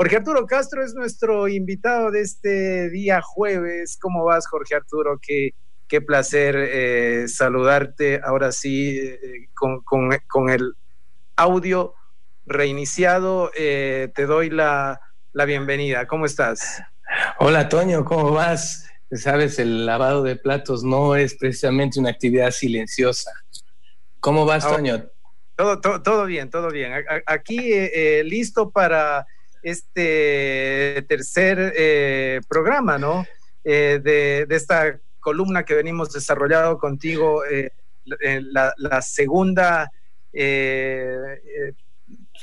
Jorge Arturo Castro es nuestro invitado de este día jueves. ¿Cómo vas, Jorge Arturo? Qué, qué placer eh, saludarte ahora sí eh, con, con, el audio reiniciado. Eh, te doy la, la bienvenida. ¿Cómo estás? Hola, Toño, ¿cómo vas? Sabes, el lavado de platos no es precisamente una actividad silenciosa. ¿Cómo vas, ah, Toño? Todo, todo, bien, todo bien. Aquí eh, listo para este tercer eh, programa, ¿no? de, esta columna que venimos desarrollando contigo, la, la, segunda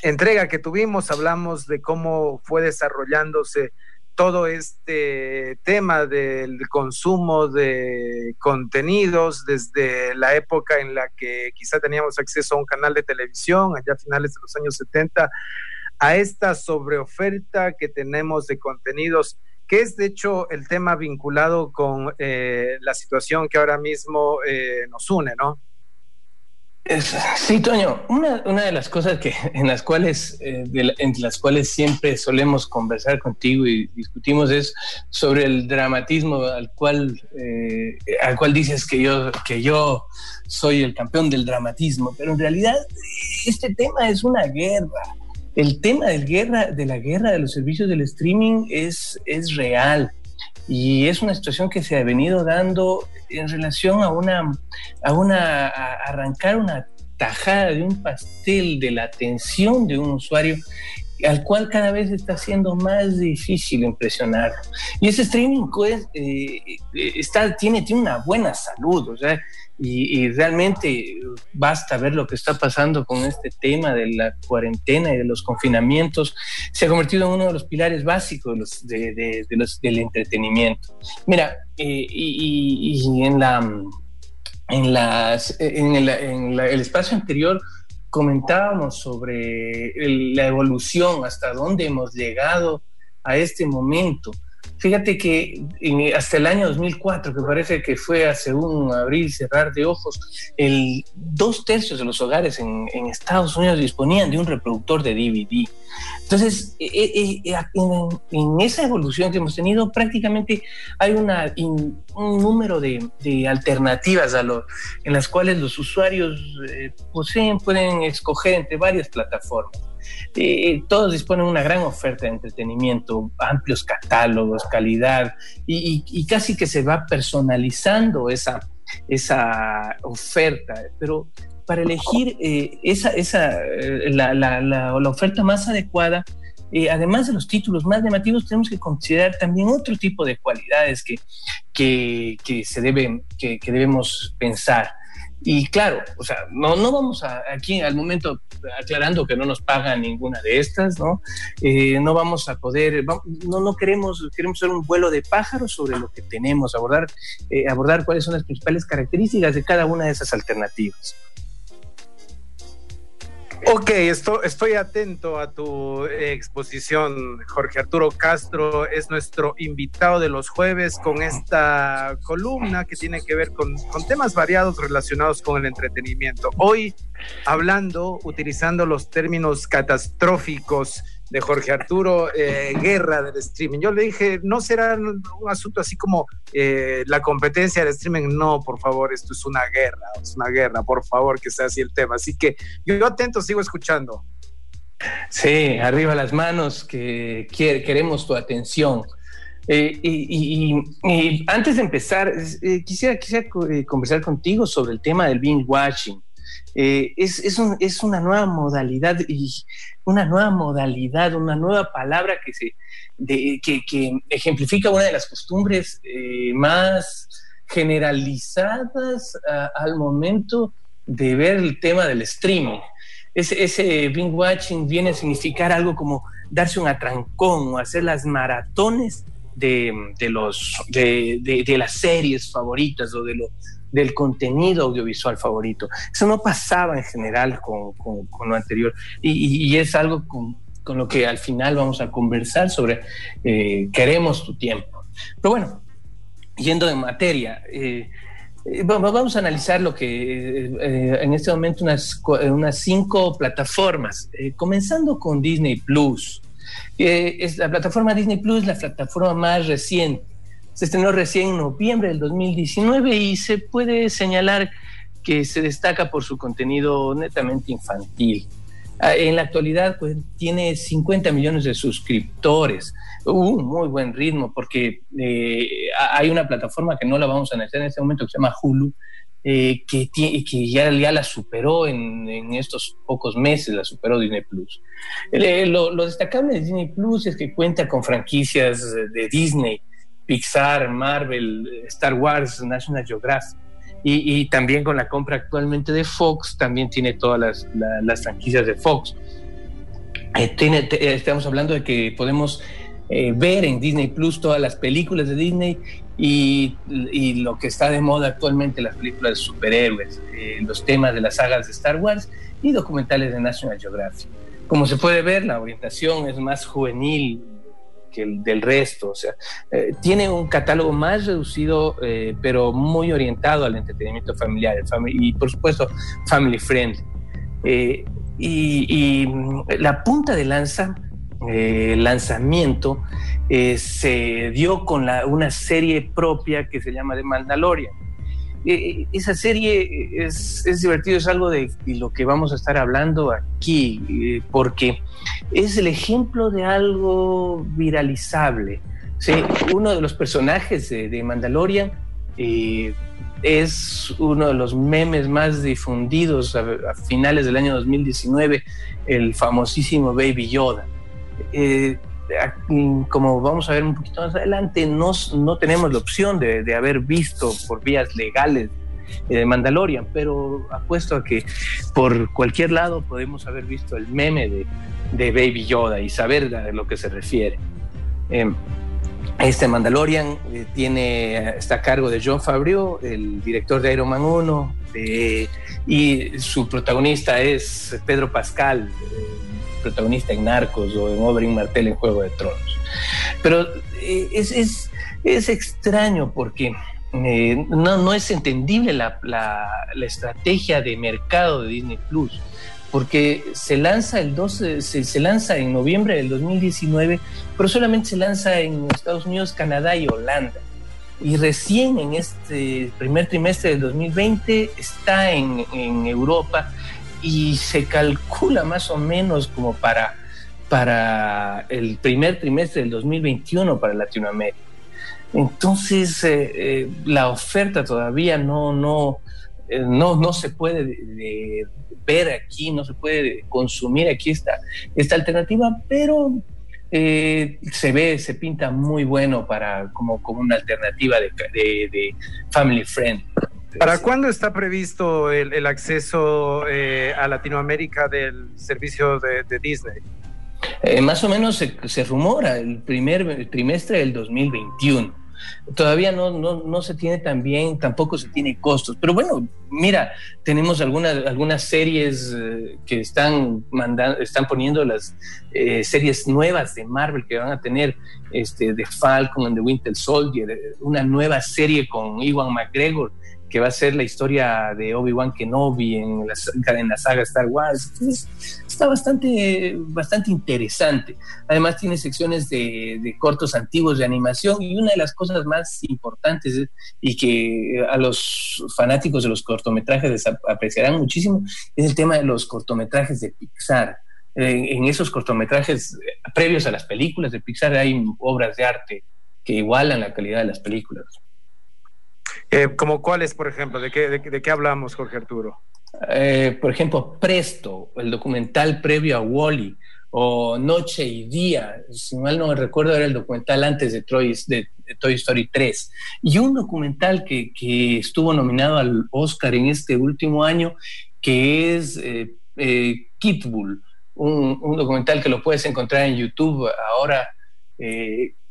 entrega que tuvimos, hablamos de cómo fue desarrollándose todo este tema del consumo de contenidos desde la época en la que quizá teníamos acceso a un canal de televisión, allá a finales de los años 70, a esta sobreoferta que tenemos de contenidos, que es de hecho el tema vinculado con eh, la situación que ahora mismo eh, nos une, ¿no? Sí, Toño, una, una, de las cosas que, en las cuales, eh, entre las cuales siempre solemos conversar contigo y discutimos es sobre el dramatismo al cual, eh, al cual dices que yo, que yo soy el campeón del dramatismo, pero en realidad este tema es una guerra. El tema del guerra, de la guerra de los servicios del streaming es, es real. Y es una situación que se ha venido dando en relación a una, a una, a arrancar una tajada de un pastel de la atención de un usuario al cual cada vez está siendo más difícil impresionar. Y ese streaming pues, eh, está, tiene, tiene una buena salud, o sea, y, realmente basta ver lo que está pasando con este tema de la cuarentena y de los confinamientos. Se ha convertido en uno de los pilares básicos de los, del entretenimiento. Mira, eh, y, en la en, las, en, el, en el espacio anterior comentábamos sobre la evolución, hasta dónde hemos llegado a este momento. Fíjate que hasta el año 2004, que parece que fue hace un abrir y cerrar de ojos, el dos tercios de los hogares en, Estados Unidos disponían de un reproductor de DVD. Entonces, eh, eh, eh, en, esa evolución que hemos tenido, prácticamente hay un número de, alternativas a lo, en las cuales los usuarios pueden escoger entre varias plataformas. Eh, todos disponen de una gran oferta de entretenimiento, amplios catálogos, calidad, y, casi que se va personalizando esa, esa oferta. Pero para elegir eh, esa, esa, eh, la, la, la, oferta más adecuada, además de los títulos más llamativos, tenemos que considerar también otro tipo de cualidades que, que, que se deben, que, que debemos pensar. Y claro, o sea, no, no vamos a, aquí al momento aclarando que no nos pagan ninguna de estas, ¿no? Eh, no vamos a poder, no, no queremos, queremos hacer un vuelo de pájaros sobre lo que tenemos, abordar, eh, abordar cuáles son las principales características de cada una de esas alternativas. Ok, esto, estoy atento a tu exposición. Jorge Arturo Castro es nuestro invitado de los jueves con esta columna que tiene que ver con temas variados relacionados con el entretenimiento. Hoy hablando, utilizando los términos catastróficos de Jorge Arturo, eh, guerra del streaming. Yo le dije, no será un asunto así como eh, la competencia del streaming. No, por favor, esto es una guerra, es una guerra, por favor, que sea así el tema. Así que yo atento sigo escuchando. Sí, arriba las manos, que queremos tu atención. Eh, y, antes de empezar, quisiera, quisiera conversar contigo sobre el tema del binge watching. Eh, es, es, una nueva modalidad y una nueva modalidad, una nueva palabra que, se, que, ejemplifica una de las costumbres eh, más generalizadas al momento de ver el tema del streaming. Ese, ese binge watching viene a significar algo como darse un atrancón o hacer las maratones de, los, de, de, las series favoritas o de, lo, del contenido audiovisual favorito. Eso no pasaba en general con, lo anterior y, es algo con, lo que al final vamos a conversar sobre eh, queremos tu tiempo. Pero bueno, yendo de materia, eh, eh, vamos a analizar lo que en este momento unas, unas cinco plataformas, comenzando con Disney Plus. es la plataforma Disney Plus, la plataforma más reciente. Se estrenó recién en noviembre del 2019 y se puede señalar que se destaca por su contenido netamente infantil. Ah, en la actualidad pues, tiene 50 millones de suscriptores, un muy buen ritmo, porque eh, hay una plataforma que no la vamos a necesitar en este momento que se llama Hulu, eh, que, ya, la superó en, estos pocos meses, la superó Disney Plus. Eh, lo, destacable de Disney Plus es que cuenta con franquicias de Disney, Pixar, Marvel, Star Wars, National Geographic y, también con la compra actualmente de Fox, también tiene todas las, las franquicias de Fox. Eh, tiene, estamos hablando de que podemos eh, ver en Disney Plus todas las películas de Disney y, y, lo que está de moda actualmente, las películas de superhéroes, eh, los temas de las sagas de Star Wars y documentales de National Geographic. Como se puede ver, la orientación es más juvenil, el del resto. O sea, eh, tiene un catálogo más reducido, eh, pero muy orientado al entretenimiento familiar y, por supuesto, family friendly. Eh, y, mm, la punta de lanza, lanzamiento, se dio con una serie propia que se llama The Mandalorian. Esa serie es, es, divertido, es algo de lo que vamos a estar hablando aquí, porque es el ejemplo de algo viralizable. ¿sí? Uno de los personajes de, Mandalorian eh, es uno de los memes más difundidos a, finales del año 2019, el famosísimo Baby Yoda. Eh, como vamos a ver un poquito más adelante, no, no tenemos la opción de, de haber visto por vías legales de Mandalorian, pero apuesto a que por cualquier lado podemos haber visto el meme de, de Baby Yoda y saber a lo que se refiere. Em, este Mandalorian eh, tiene, está a cargo de John Favreau, el director de Iron Man 1, y su protagonista es Pedro Pascal, eh, protagonista en Narcos o en Oberyn Martel en Juego de Tronos. Pero eh, es, es, es, extraño porque no, no, es entendible la, la, la estrategia de mercado de Disney Plus porque se lanza el 12, se, lanza en noviembre del 2019, pero solamente se lanza en Estados Unidos, Canadá y Holanda. Y recién en este primer trimestre del 2020 está en, Europa y se calcula más o menos como para, para el primer trimestre del 2021 para Latinoamérica. Entonces, eh, eh, la oferta todavía no, no, eh, no, no se puede ver aquí, no se puede consumir aquí esta, esta alternativa, pero se ve, se pinta muy bueno para como, como una alternativa de, de, family friend. ¿Para cuándo está previsto el, acceso eh, a Latinoamérica del servicio de, Disney? más o menos se, se rumora el primer trimestre del 2021 todavía no, no, no, se tiene tan bien, tampoco se tiene costos. Pero bueno, mira, tenemos algunas, algunas series eh, que están, mandando, están poniendo las eh, series nuevas de Marvel que van a tener, este, de Falcon and the Winter Soldier, eh, una nueva serie con Iwan McGregor que va a ser la historia de Obi-Wan Kenobi en la, en la saga Star Wars. está bastante, bastante interesante. Además tiene secciones de, cortos antiguos de animación y una de las cosas más importantes y que a los fanáticos de los cortometrajes les apreciarán muchísimo es el tema de los cortometrajes de Pixar. En, esos cortometrajes previos a las películas de Pixar hay obras de arte que igualan la calidad de las películas. Eh, ¿Como cuáles, por ejemplo? ¿De qué, de, qué hablamos, Jorge Arturo? Eh, por ejemplo, Presto, el documental previo a Wally, o Noche y Día, si mal no recuerdo, era el documental antes de, Toy Story 3. Y un documental que, que, estuvo nominado al Oscar en este último año, que es eh, eh Kitbull, un, un, documental que lo puedes encontrar en YouTube ahora.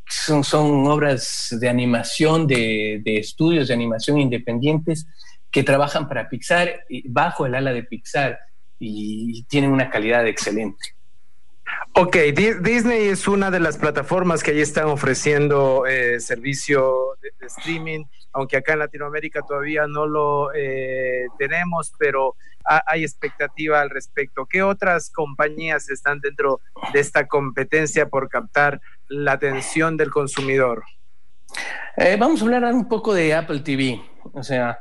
Son, son obras de animación, de, estudios de animación independientes que trabajan para Pixar bajo el ala de Pixar y tienen una calidad excelente. Ok, Disney es una de las plataformas que ahí están ofreciendo eh, servicio de, streaming, aunque acá en Latinoamérica todavía no lo eh, tenemos, pero hay expectativa al respecto. ¿Qué otras compañías están dentro de esta competencia por captar la atención del consumidor? Eh, vamos a hablar un poco de Apple TV. O sea,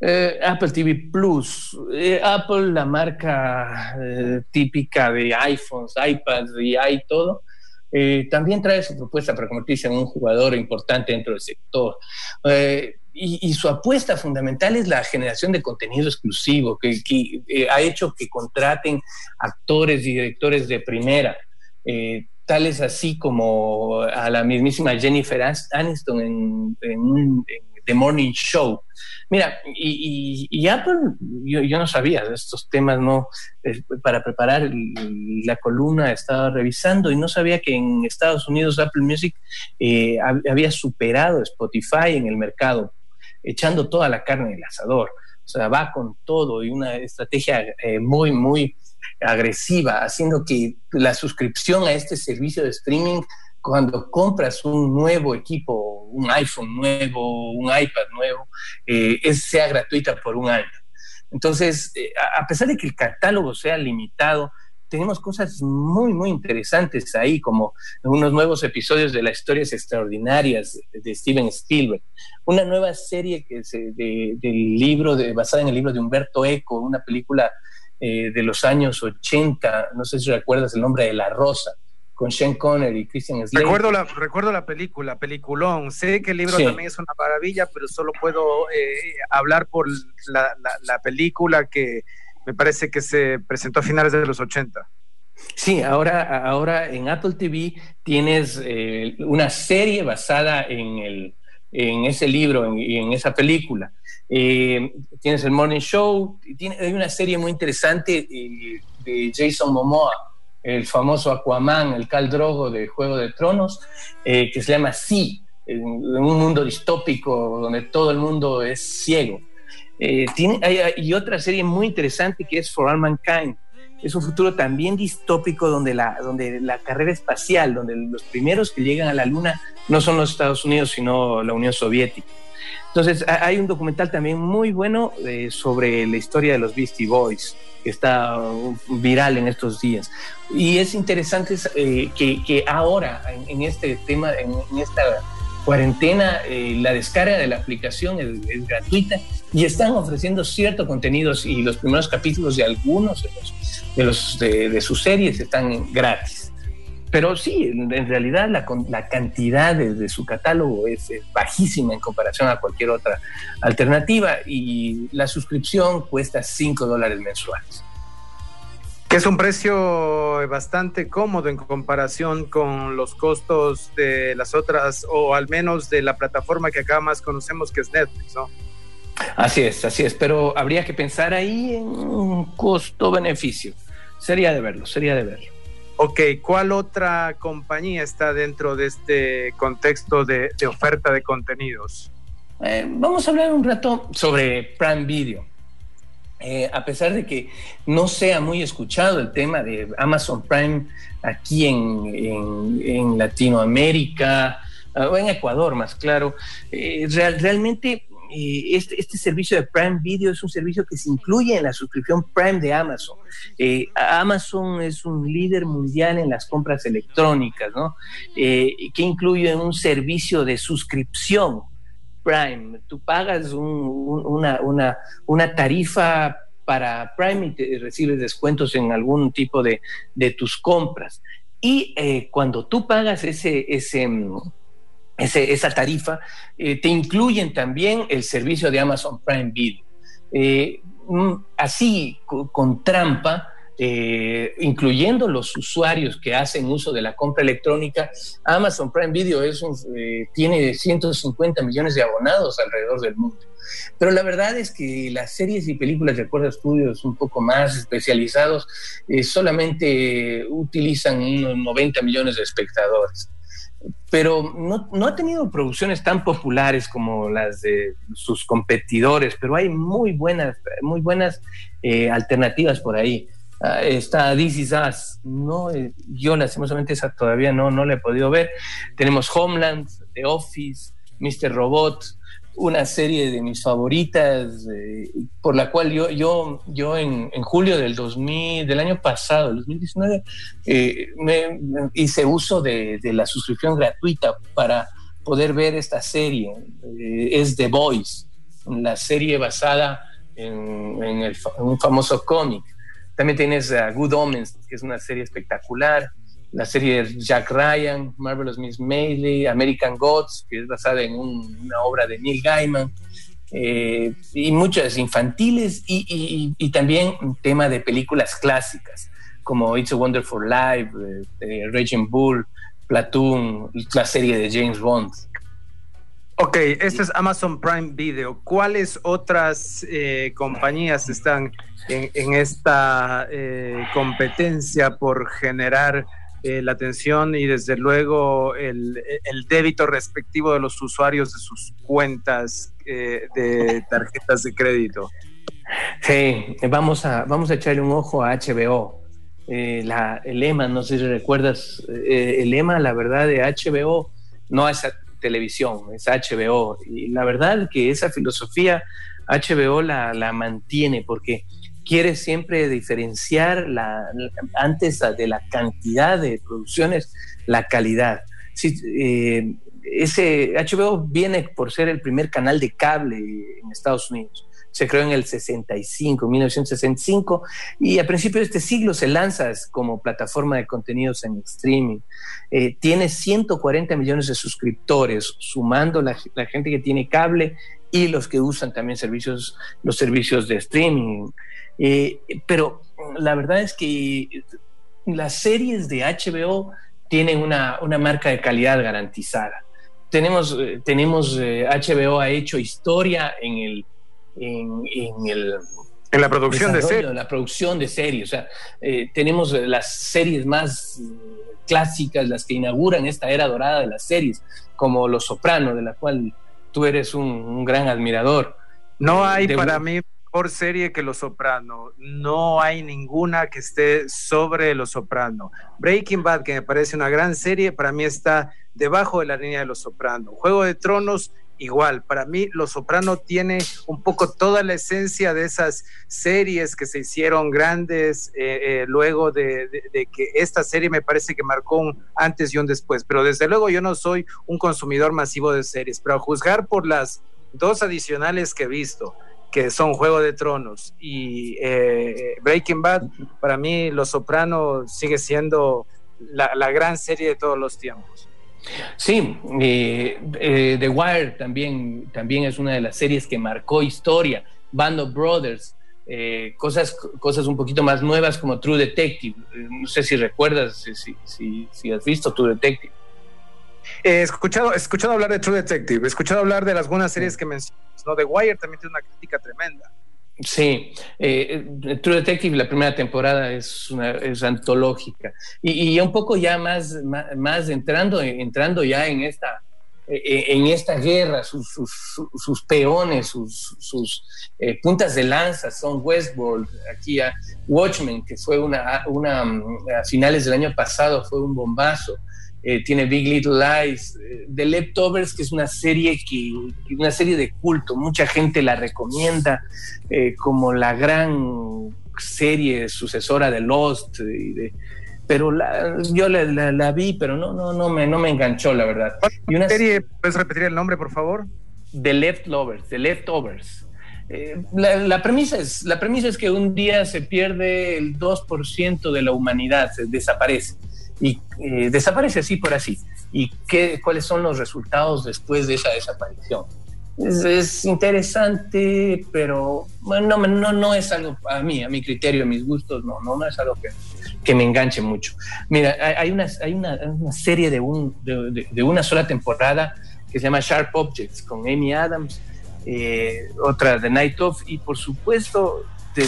eh, Apple TV Plus, eh, Apple, la marca típica de iPhones, iPads y i todo, también trae su propuesta para convertirse en un jugador importante dentro del sector. Y, su apuesta fundamental es la generación de contenido exclusivo, que, ha hecho que contraten actores y directores de primera tales así como a la mismísima Jennifer Aniston en, The Morning Show. Mira, y, Apple, yo, no sabía estos temas, no, para preparar la columna estaba revisando y no sabía que en Estados Unidos Apple Music eh, había superado Spotify en el mercado, echando toda la carne del asador. O sea, va con todo y una estrategia eh, muy, muy agresiva, haciendo que la suscripción a este servicio de streaming, cuando compras un nuevo equipo, un iPhone nuevo, un iPad nuevo, eh, sea gratuita por un año. Entonces, eh, a pesar de que el catálogo sea limitado, tenemos cosas muy, muy interesantes ahí, como unos nuevos episodios de las historias extraordinarias de Steven Spielberg, una nueva serie que es del libro, de, basada en el libro de Humberto Eco, una película eh, de los años 80, no sé si recuerdas el nombre de La Rosa, con Sean Connery y Christian Slater. Recuerdo la, recuerdo la película, peliculón. Sé que el libro también es una maravilla, pero solo puedo eh, hablar por la, la, película que me parece que se presentó a finales de los 80. Sí, ahora, ahora en Apple TV tienes eh, una serie basada en, el, en ese libro y en, esa película. Eh, tienes el Morning Show, tiene, hay una serie muy interesante eh, de Jason Momoa, el famoso Aquaman, el Cal Drogo de Juego de Tronos, eh, que se llama Sí, en, un mundo distópico donde todo el mundo es ciego. tiene, y otra serie muy interesante que es For All Mankind. Es un futuro también distópico donde la, donde la carrera espacial, donde los primeros que llegan a la Luna no son los Estados Unidos, sino la Unión Soviética. Entonces, hay un documental también muy bueno eh, sobre la historia de los Beastie Boys, que está uh, viral en estos días. Y es interesante eh, que, ahora, en, este tema, en, esta cuarentena, eh, la descarga de la aplicación es, gratuita y están ofreciendo ciertos contenidos y los primeros capítulos de algunos de, los, de sus series están gratis. Pero sí, en, realidad la, la cantidad de, su catálogo es, bajísima en comparación a cualquier otra alternativa y la suscripción cuesta 5 dólares mensuales. Que es un precio bastante cómodo en comparación con los costos de las otras, o al menos de la plataforma que acá más conocemos, que es Netflix, ¿no? Así es, así es, pero habría que pensar ahí en un costo-beneficio. Sería de verlo, sería de verlo. Ok, ¿cuál otra compañía está dentro de este contexto de, oferta de contenidos? Eh, vamos a hablar un rato sobre Prime Video. Eh, a pesar de que no sea muy escuchado el tema de Amazon Prime aquí en, Latinoamérica, o en Ecuador más claro, eh, realmente eh, este, este, servicio de Prime Video es un servicio que se incluye en la suscripción Prime de Amazon. Amazon es un líder mundial en las compras electrónicas, ¿no? Que incluye un servicio de suscripción Prime. Tú pagas una, una, tarifa para Prime y recibes descuentos en algún tipo de, de tus compras. Y cuando tú pagas ese, ese, esa tarifa, eh, te incluyen también el servicio de Amazon Prime Video. Eh, mm, así, con, trampa, eh, incluyendo los usuarios que hacen uso de la compra electrónica, Amazon Prime Video es tiene 150 millones de abonados alrededor del mundo. Pero la verdad es que las series y películas de acuerdo a estudios un poco más especializados solamente utilizan unos 90 millones de espectadores pero no, ha tenido producciones tan populares como las de sus competidores, pero hay muy buenas, muy buenas eh, alternativas por ahí. Ah, está This Is Us. No, eh, yo lastimosamente esa todavía no, no la he podido ver. Tenemos Homeland, The Office, Mr. Robot, una serie de mis favoritas, eh, por la cual yo, yo, yo en, julio del, 2000, del año pasado, el 2019, eh, me, hice uso de, la suscripción gratuita para poder ver esta serie. es The Voice, la serie basada en, en un famoso cómic también tienes Good Omens, que es una serie espectacular. La serie de Jack Ryan, Marvelous Miss Mailey, American Gods, que es basada en una obra de Neil Gaiman. Eh, y muchas infantiles y, y, también un tema de películas clásicas como It's a Wonderful Life, eh, Raging Bull, Platoon, la serie de James Bond. Ok, este es Amazon Prime Video. ¿Cuáles otras eh, compañías están en, esta eh, competencia por generar eh, la atención y desde luego el, débito respectivo de los usuarios de sus cuentas de tarjetas de crédito? Sí, vamos a, vamos a echarle un ojo a HBO. la, el lema, no sé si recuerdas, el lema, la verdad, de HBO no es televisión, es HBO. Y la verdad que esa filosofía HBO la, mantiene porque quiere siempre diferenciar la, antes de la cantidad de producciones, la calidad. Si, eh, ese HBO viene por ser el primer canal de cable en Estados Unidos se creó en el 65, 1965, y a principios de este siglo se lanza como plataforma de contenidos en streaming. Eh, tiene 140 millones de suscriptores, sumando la, gente que tiene cable y los que usan también servicios, los servicios de streaming. Eh, pero la verdad es que las series de HBO tienen una, marca de calidad garantizada. Tenemos, eh, tenemos HBO ha hecho historia en el en, el en la producción de series. La producción de series. O sea, eh, tenemos las series más eh, clásicas, las que inauguran esta era dorada de las series, como Los Sopranos, de la cual tú eres un, gran admirador. No hay para mí mejor serie que Los Soprano. No hay ninguna que esté sobre Los Soprano. Breaking Bad, que me parece una gran serie, para mí está debajo de la línea de Los Soprano. Juego de Tronos igual. Para mí, Los Soprano tiene un poco toda la esencia de esas series que se hicieron grandes eh, eh, luego de, que esta serie me parece que marcó un antes y un después. Pero desde luego yo no soy un consumidor masivo de series, pero a juzgar por las dos adicionales que he visto, que son Juego de Tronos y eh, Breaking Bad, para mí Los Soprano sigue siendo la gran serie de todos los tiempos. Sí, eh, eh, The Wire también, también es una de las series que marcó historia. Band of Brothers, eh, cosas, cosas un poquito más nuevas como True Detective. no sé si recuerdas, si, si, has visto True Detective. He escuchado, he escuchado hablar de True Detective, he escuchado hablar de las buenas series que mencionas. ¿no? The Wire también tiene una crítica tremenda. Sí, eh, True Detective, la primera temporada es, una, es antológica. Y, y, un poco ya más, más, entrando, entrando ya en esta, eh, en esta guerra, sus, sus, peones, sus, sus eh, puntas de lanza son Westworld, aquí a Watchmen, que fue una, una, a finales del año pasado, fue un bombazo. Eh, tiene Big Little Lies, eh, The Leftovers, que es una serie que, una serie de culto, mucha gente la recomienda eh, como la gran serie sucesora de Lost, pero yo la, vi, pero no, no, no me, no me enganchó, la verdad. ¿Y una serie? ¿Puedes repetir el nombre, por favor? The Leftovers, The Leftovers. la, premisa es, la premisa es que un día se pierde el 2% de la humanidad, se desaparece y eh, desaparece así por así. ¿Y qué, cuáles son los resultados después de esa desaparición? Es, interesante, pero no, no, no, es algo a mí, a mi criterio, a mis gustos, no, no, no es algo que, que me enganche mucho. Mira, hay una, hay una, una serie de, un, de, una sola temporada que se llama Sharp Objects con Amy Adams, eh, otra de Night Of, y por supuesto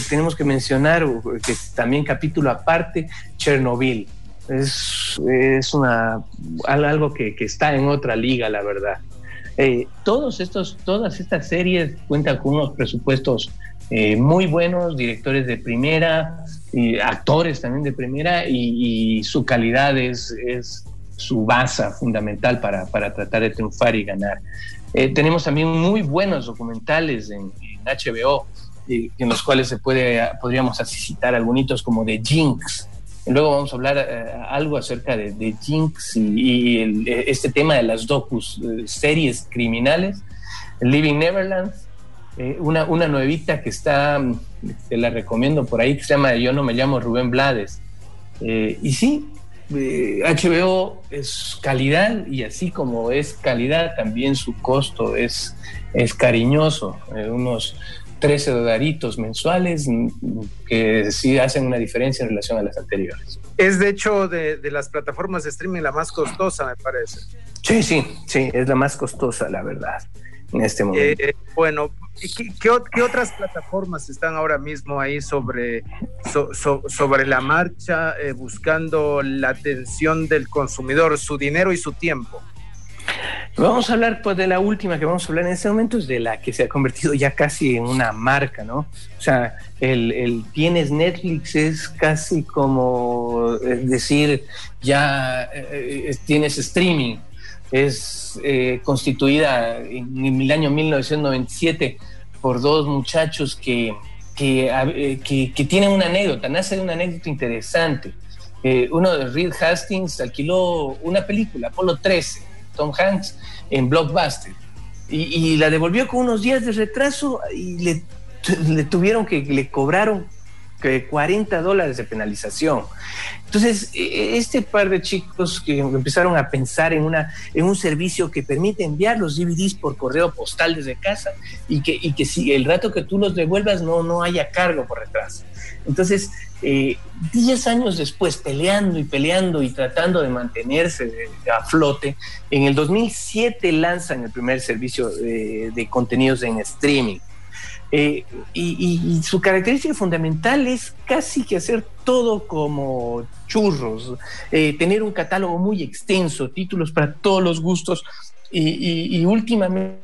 tenemos que mencionar que también capítulo aparte, Chernobyl es, es una, algo que, que, está en otra liga, la verdad. Eh, todos estos, todas estas series cuentan con unos presupuestos eh, muy buenos, directores de primera, y actores también de primera y, su calidad es, es su base fundamental para, para, tratar de triunfar y ganar. Eh, tenemos también muy buenos documentales en, HBO, en los cuales se puede, podríamos citar algunos como de Jinx. Luego vamos a hablar eh, algo acerca de, Jinx y, este tema de las docus, series criminales. Living Neverland, una, una nuevita que está, te la recomiendo por ahí, que se llama Yo no me llamo Rubén Blades. y sí, HBO es calidad y así como es calidad, también su costo es, es cariñoso, eh, unos 13 dolaritos mensuales mm, que sí hacen una diferencia en relación a las anteriores. Es de hecho de, de las plataformas de streaming la más costosa, me parece. Sí, sí, sí, es la más costosa, la verdad en este momento. Eh, bueno, ¿qué, otras plataformas están ahora mismo ahí sobre, sobre la marcha eh, buscando la atención del consumidor, su dinero y su tiempo? Vamos a hablar pues de la última que vamos a hablar en este momento, es de la que se ha convertido ya casi en una marca, ¿no? O sea, el, tienes Netflix es casi como decir, ya eh, tienes streaming, es eh, constituida en, el año 1997 por dos muchachos que, eh, que, que, tienen una anécdota, nace de una anécdota interesante. Eh, uno de Reed Hastings alquiló una película, Apolo 13, Tom Hanks, en Blockbuster, y, la devolvió con unos días de retraso y le, le tuvieron que, le cobraron 40 dólares de penalización. Entonces, e, e, este par de chicos que empezaron a pensar en, una, en un servicio que permite enviar los DVDs por correo postal desde casa y que, y que si el rato que tú los devuelvas no, no haya cargo por retraso. Entonces, 10 eh, años después, peleando y peleando y tratando de mantenerse a flote, en el 2007 lanzan el primer servicio de contenidos en streaming. Eh, y, su característica fundamental es casi que hacer todo como churros, eh, tener un catálogo muy extenso, títulos para todos los gustos y, últimamente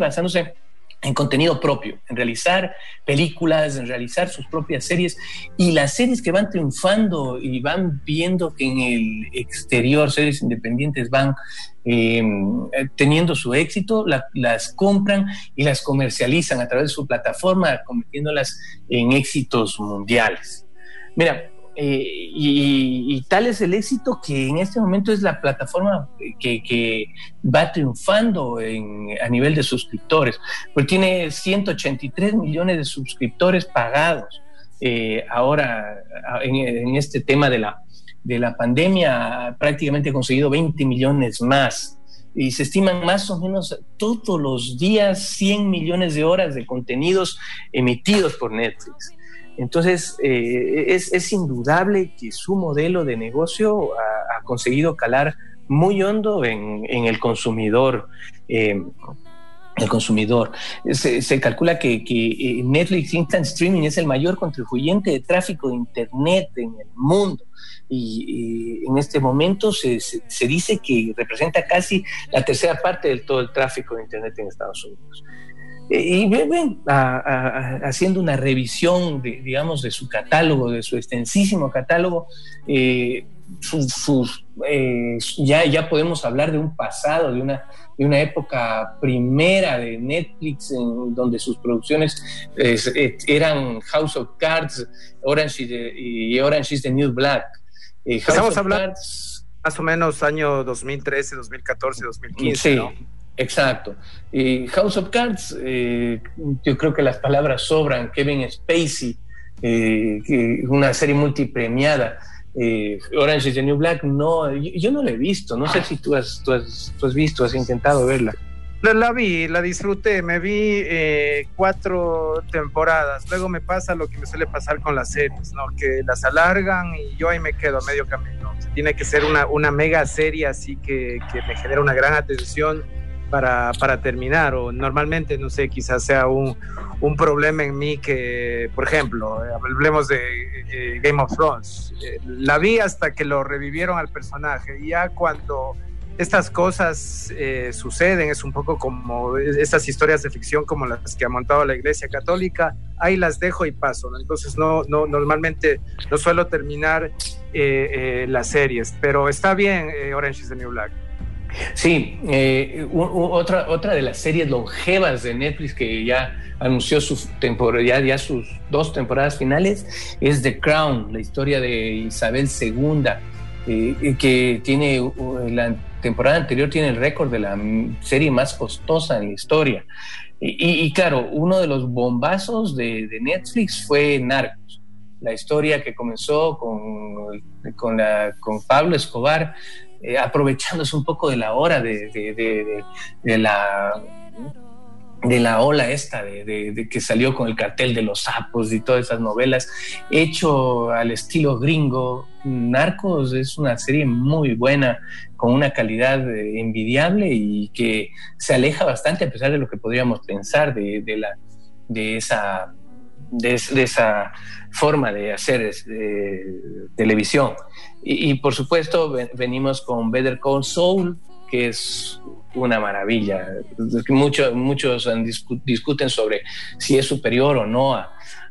basándose en contenido propio, en realizar películas, en realizar sus propias series y las series que van triunfando y van viendo que en el exterior series independientes van eh, teniendo su éxito, las compran y las comercializan a través de su plataforma, convirtiéndolas en éxitos mundiales. Mira, eh, y, tal es el éxito que en este momento es la plataforma que, va triunfando a nivel de suscriptores, porque tiene 183 millones de suscriptores pagados. Eh, ahora, en, este tema de la, de la pandemia, prácticamente ha conseguido 20 millones más. Y se estiman más o menos todos los días 100 millones de horas de contenidos emitidos por Netflix. Entonces, eh, es, indudable que su modelo de negocio ha, conseguido calar muy hondo en, el consumidor. Eh, el consumidor. Se, calcula que, eh, Netflix Instant Streaming es el mayor contribuyente de tráfico de Internet en el mundo. Y, en este momento se, dice que representa casi la tercera parte de todo el tráfico de Internet en Estados Unidos y ven, haciendo una revisión, de, digamos, de su catálogo, de su extensísimo catálogo, eh, eh, ya, ya podemos hablar de un pasado, de una, de una época primera de Netflix, en donde sus producciones eh, eran House of Cards, Orange y Orange is the New Black. Estamos hablando más o menos año 2013, 2014, 2015. Sí. Exacto. House of Cards, eh, yo creo que las palabras sobran. Kevin Spacey, eh, una serie multipremiada. Eh, Orange is the New Black, no, yo, no la he visto. No sé si tú has, tú has, tú has visto, has intentado verla. La, vi, la disfruté, me vi cuatro temporadas. Luego me pasa lo que me suele pasar con las series, ¿no? Que las alargan y yo ahí me quedo a medio camino. Tiene que ser una, una mega serie así que, que me genera una gran atención para, para, terminar, o normalmente, no sé, quizás sea un, un problema en mí que, por ejemplo, eh, hablemos de eh, Game of Thrones, eh, la vi hasta que lo revivieron al personaje, y ya cuando estas cosas eh, suceden, es un poco como estas historias de ficción como las que ha montado la Iglesia Católica, ahí las dejo y paso, entonces no, no, normalmente no suelo terminar eh, eh, las series, pero está bien Orange is the New Black. Sí, otra, otra de las series longevas de Netflix que ya anunció su temporada, ya, sus dos temporadas finales es The Crown, la historia de Isabel II, que tiene la temporada anterior tiene el récord de la serie más costosa en la historia. Y, claro, uno de los bombazos de, Netflix fue Narcos, la historia que comenzó con, con Pablo Escobar, eh, aprovechándose un poco de la hora de, de la de la ola esta de, que salió con el cartel de los sapos y todas esas novelas, hecho al estilo gringo. Narcos es una serie muy buena, con una calidad eh, envidiable y que se aleja bastante a pesar de lo que podríamos pensar de, la, de, esa, de, esa forma de hacer eh, televisión. Y, por supuesto venimos con Better Call Saul, que es una maravilla. Muchos, muchos discuten sobre si es superior o no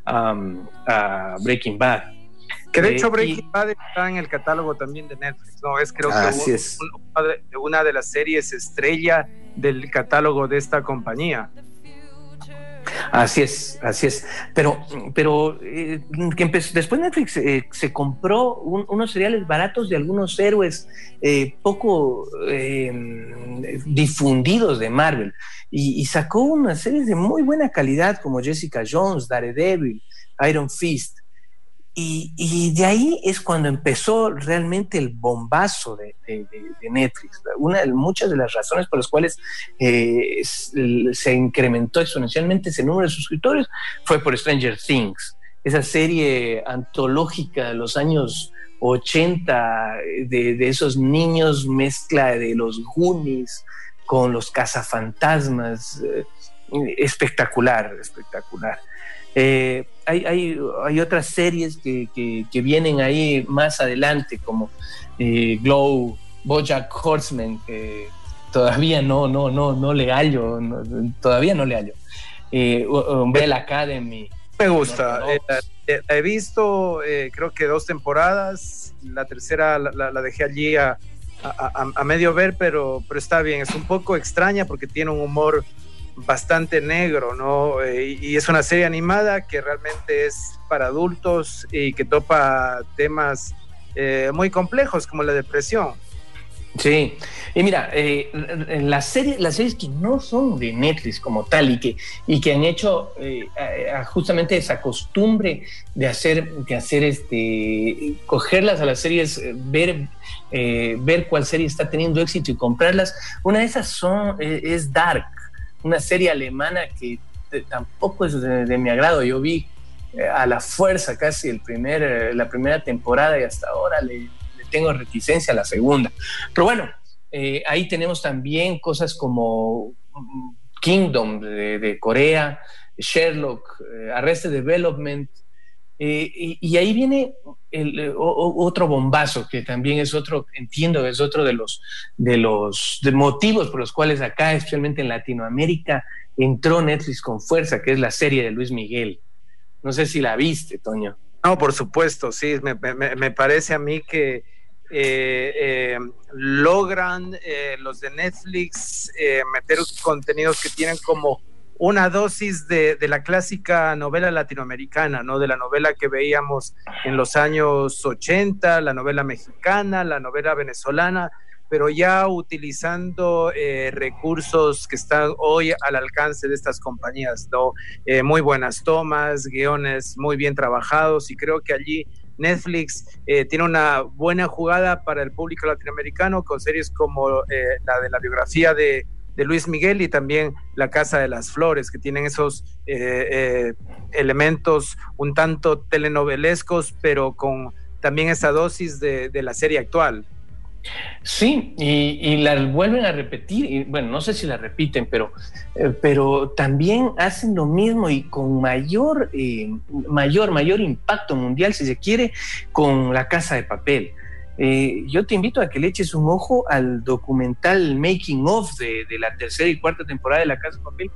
a, Breaking Bad. Que de eh, hecho Breaking Bad está en el catálogo también de Netflix, ¿no? Es creo que es. una de las series estrella del catálogo de esta compañía. Así es, así es. Pero, pero eh, después Netflix eh, se compró unos seriales baratos de algunos héroes eh, poco difundidos de Marvel y, y, sacó unas series de muy buena calidad como Jessica Jones, Daredevil, Iron Fist. Y, de ahí es cuando empezó realmente el bombazo de, Netflix. Una muchas de las razones por las cuales eh, se incrementó exponencialmente ese número de suscriptores fue por Stranger Things, esa serie antológica de los años 80 de, esos niños mezcla de los Goonies con los cazafantasmas. Eh, espectacular, espectacular. Eh, hay, hay, otras series que, que, vienen ahí más adelante, como eh, Glow, Bojack Horseman, que todavía no, no, no, no le hallo, todavía no le hallo. Eh, Umbrella Academy. Me gusta. Eh, la, he visto, creo que dos temporadas. La tercera la, dejé allí a, a, medio ver, pero, pero está bien. Es un poco extraña porque tiene un humor bastante negro, ¿no? Eh, y es una serie animada que realmente es para adultos y que topa temas eh, muy complejos como la depresión. Sí, y mira, eh, las, series, las series que no son de Netflix como tal y que, y que han hecho justamente esa costumbre de hacer, de hacer este, cogerlas a las series, ver, ver cuál serie está teniendo éxito y comprarlas, una de esas son, es Dark una serie alemana que tampoco es de, mi agrado. Yo vi eh, a la fuerza casi el primer, eh, la primera temporada y hasta ahora le, tengo reticencia a la segunda. Pero bueno, eh, ahí tenemos también cosas como mm, Kingdom de, Corea, Sherlock, Arrested Development, y, ahí viene el, otro bombazo, que también es otro, entiendo, es otro de los, de los motivos por los cuales acá, especialmente en Latinoamérica, entró Netflix con fuerza, que es la serie de Luis Miguel. No sé si la viste, Toño. No, por supuesto, sí, me, me, parece a mí que eh, eh, logran eh, los de Netflix meter contenidos que tienen como una dosis de, la clásica novela latinoamericana, ¿no? De la novela que veíamos en los años 80, la novela mexicana, la novela venezolana, pero ya utilizando eh, recursos que están hoy al alcance de estas compañías, ¿no? Eh, muy buenas tomas, guiones muy bien trabajados y creo que allí Netflix eh, tiene una buena jugada para el público latinoamericano con series como la de la biografía de de Luis Miguel y también La Casa de las Flores, que tienen esos eh, eh, elementos un tanto telenovelescos, pero con también esa dosis de, la serie actual. Sí, y, la vuelven a repetir, y bueno, no sé si la repiten, pero, eh, pero también hacen lo mismo y con mayor, mayor, mayor impacto mundial, si se quiere, con la casa de papel. Eh, yo te invito a que le eches un ojo al documental Making of de, la tercera y cuarta temporada de La Casa de Papel.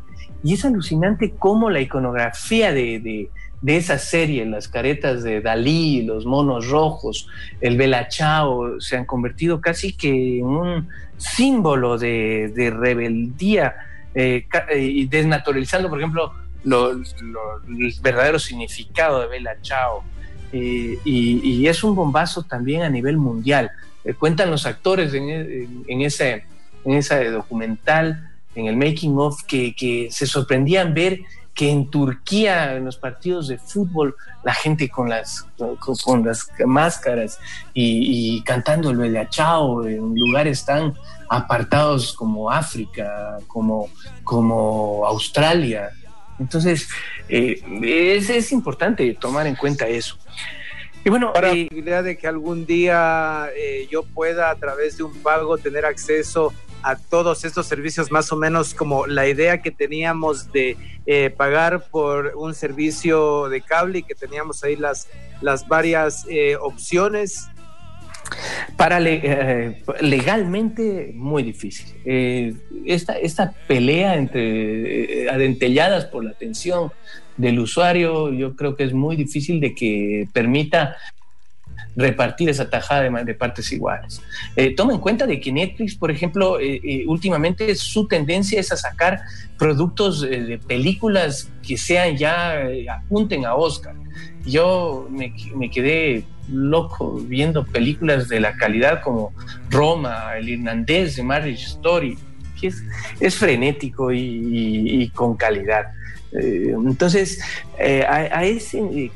Y es alucinante cómo la iconografía de, esa serie, las caretas de Dalí, los monos rojos, el Belachao, se han convertido casi que en un símbolo de, rebeldía eh, eh, y desnaturalizando, por ejemplo, el verdadero significado de Belachao eh, y, es un bombazo también a nivel mundial. Eh, cuentan los actores en, ese, en ese documental, en el making of, que, se sorprendían ver que en Turquía, en los partidos de fútbol, la gente con las, con, las máscaras y, cantando el Belachao en lugares tan apartados como África, como, como Australia. Entonces, eh, es, es, importante tomar en cuenta eso. Y bueno, para la eh, posibilidad de que algún día eh, yo pueda a través de un pago tener acceso a todos estos servicios, más o menos como la idea que teníamos de pagar por un servicio de cable y que teníamos ahí las, las varias opciones para eh, legalmente, muy difícil. Eh, esta, esta pelea entre eh, adentelladas por la atención del usuario, yo creo que es muy difícil de que permita repartir esa tajada de, partes iguales. toma en cuenta de que Netflix, por ejemplo, últimamente su tendencia es a sacar productos de películas que sean ya, apunten a Oscar. Yo me, me quedé loco viendo películas de la calidad como Roma, El Irlandés de Marriage Story, que es, frenético y, con calidad. Eh, entonces, eh, eh,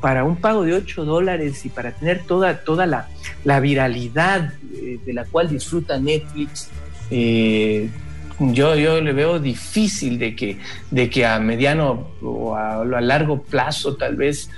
para un pago de 8 dólares y para tener toda, toda la, la viralidad de la cual disfruta Netflix, yo, yo le veo difícil de que, de que a mediano o a, a largo plazo tal vez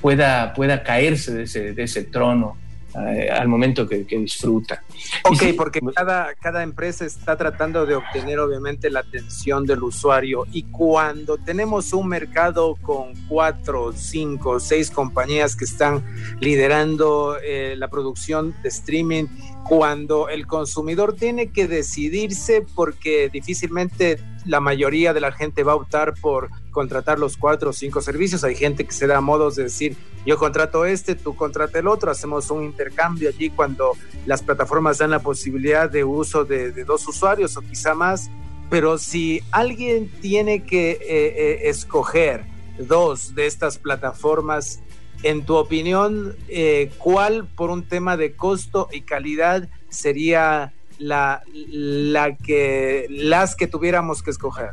pueda, pueda caerse de ese, de ese trono al momento que, disfruta. Ok, porque cada, cada empresa está tratando de obtener obviamente la atención del usuario y cuando tenemos un mercado con cuatro, cinco, seis compañías que están liderando eh, la producción de streaming, cuando el consumidor tiene que decidirse porque difícilmente la mayoría de la gente va a optar por contratar los cuatro o cinco servicios. Hay gente que se da modos de decir, yo contrato este, tú contrata el otro, hacemos un intercambio allí cuando las plataformas dan la posibilidad de uso de, dos usuarios o quizá más. Pero si alguien tiene que eh, eh, escoger dos de estas plataformas, en tu opinión, eh, ¿cuál por un tema de costo y calidad sería la, la que, las que tuviéramos que escoger?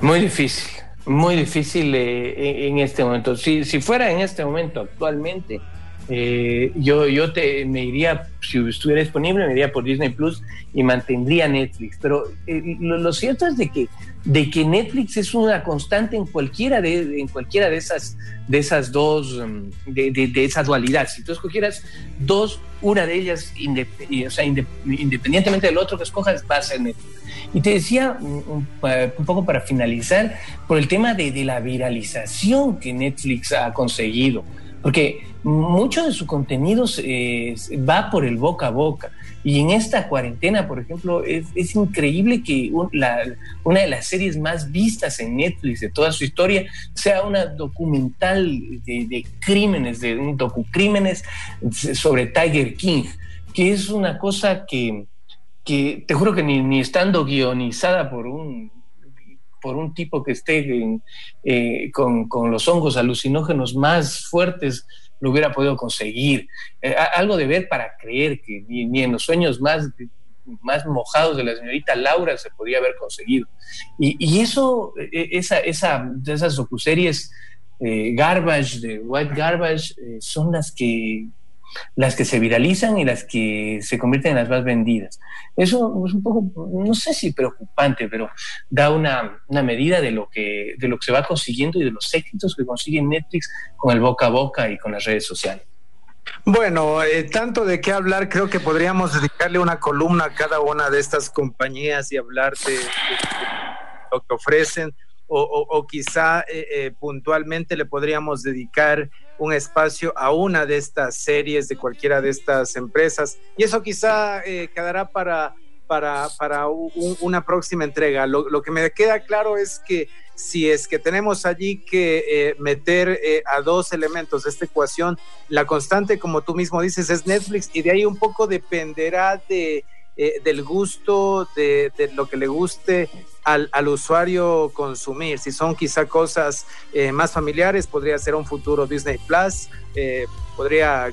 Muy difícil, muy difícil eh, en este momento. Si, si fuera en este momento actualmente, eh, yo, yo te, me iría, si estuviera disponible, me iría por Disney Plus y mantendría Netflix. Pero eh, lo, cierto es de que, de que Netflix es una constante en cualquiera de, en cualquiera de, esas, de esas dos, mm, de, de, esa dualidad. Si tú escogieras dos, una de ellas, independientemente del otro que escojas, va a ser Netflix. Y te decía un, un poco para finalizar, por el tema de, de la viralización que Netflix ha conseguido. Porque mucho de su contenido va por el boca a boca. Y en esta cuarentena, por ejemplo, es, increíble que una de las series más vistas en Netflix de toda su historia sea una documental de, crímenes, de un docucrímenes sobre Tiger King, que es una cosa que, te juro que ni, estando guionizada por un por un tipo que esté eh, con, con, los hongos alucinógenos más fuertes lo hubiera podido conseguir. Eh, algo de ver para creer que ni, en los sueños más, más mojados de la señorita Laura se podía haber conseguido. Y, eso, e, esa, esa, esas docuseries eh, garbage, de white garbage, eh, son las que las que se viralizan y las que se convierten en las más vendidas. Eso es un poco, no sé si preocupante, pero da una, medida de lo, que, de lo que se va consiguiendo y de los éxitos que consigue Netflix con el boca a boca y con las redes sociales. Bueno, eh, tanto de qué hablar, creo que podríamos dedicarle una columna a cada una de estas compañías y hablar de, lo que ofrecen, o, quizá eh, eh, puntualmente le podríamos dedicar un espacio a una de estas series de cualquiera de estas empresas. Y eso quizá eh, quedará para, para, para una próxima entrega. Lo, que me queda claro es que si es que tenemos allí que eh, meter eh, a dos elementos de esta ecuación, la constante, como tú mismo dices, es Netflix y de ahí un poco dependerá de eh, del gusto, de, lo que le guste al, usuario consumir. Si son quizá cosas eh, más familiares, podría ser un futuro Disney Plus, eh, podría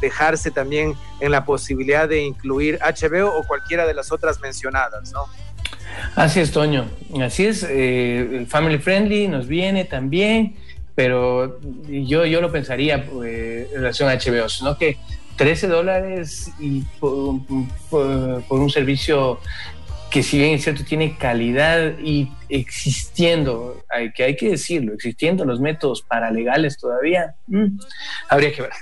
dejarse también en la posibilidad de incluir HBO o cualquiera de las otras mencionadas, ¿no? Así es, Toño. Así es, el family friendly nos viene también, pero yo, yo lo pensaría en relación a HBO, sino que 13 dólares y por, un servicio que si bien es cierto tiene calidad y existiendo, hay, que hay que decirlo, existiendo los métodos paralegales todavía, mm, habría que ver.